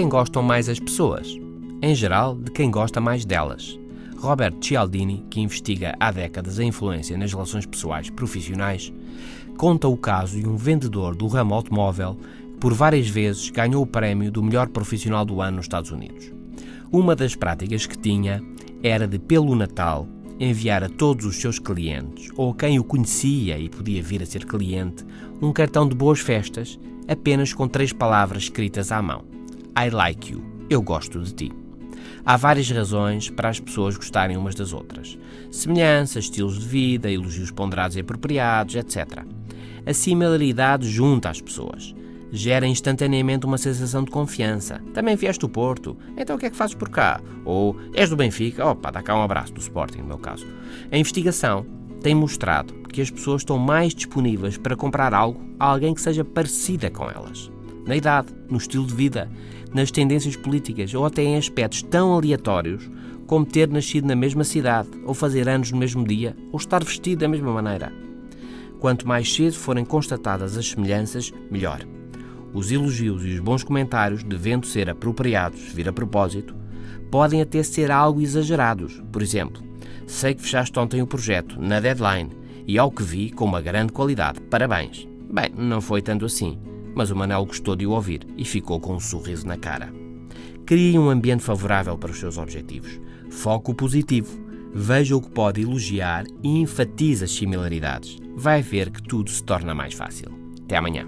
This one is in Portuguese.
gostam mais as pessoas? Em geral, de quem gosta mais delas. Robert Cialdini, que investiga há décadas a influência nas relações pessoais profissionais, conta o caso de um vendedor do ramo automóvel que por várias vezes ganhou o prémio do melhor profissional do ano nos Estados Unidos. Uma das práticas que tinha era de, pelo Natal, enviar a todos os seus clientes, ou a quem o conhecia e podia vir a ser cliente, um cartão de boas festas, apenas com três palavras escritas à mão: I like you, eu gosto de ti. Há várias razões para as pessoas gostarem umas das outras: semelhanças, estilos de vida, elogios ponderados e apropriados, etc. A similaridade junta as pessoas gera instantaneamente uma sensação de confiança. Também vieste do Porto, então o que é que fazes por cá? Ou és do Benfica? Opa, dá cá um abraço, do Sporting, no meu caso. A investigação tem mostrado que as pessoas estão mais disponíveis para comprar algo a alguém que seja parecida com elas. Na idade, no estilo de vida, nas tendências políticas ou até em aspectos tão aleatórios como ter nascido na mesma cidade, ou fazer anos no mesmo dia, ou estar vestido da mesma maneira. Quanto mais cedo forem constatadas as semelhanças, melhor. Os elogios e os bons comentários, devendo ser apropriados, vir a propósito, podem até ser algo exagerados. Por exemplo, sei que fechaste ontem o projeto, na deadline, e ao que vi, com uma grande qualidade. Parabéns. Bem, não foi tanto assim, mas o Manel gostou de o ouvir e ficou com um sorriso na cara. Crie um ambiente favorável para os seus objetivos. Foco positivo. Veja o que pode elogiar e enfatize as similaridades. Vai ver que tudo se torna mais fácil. Até amanhã.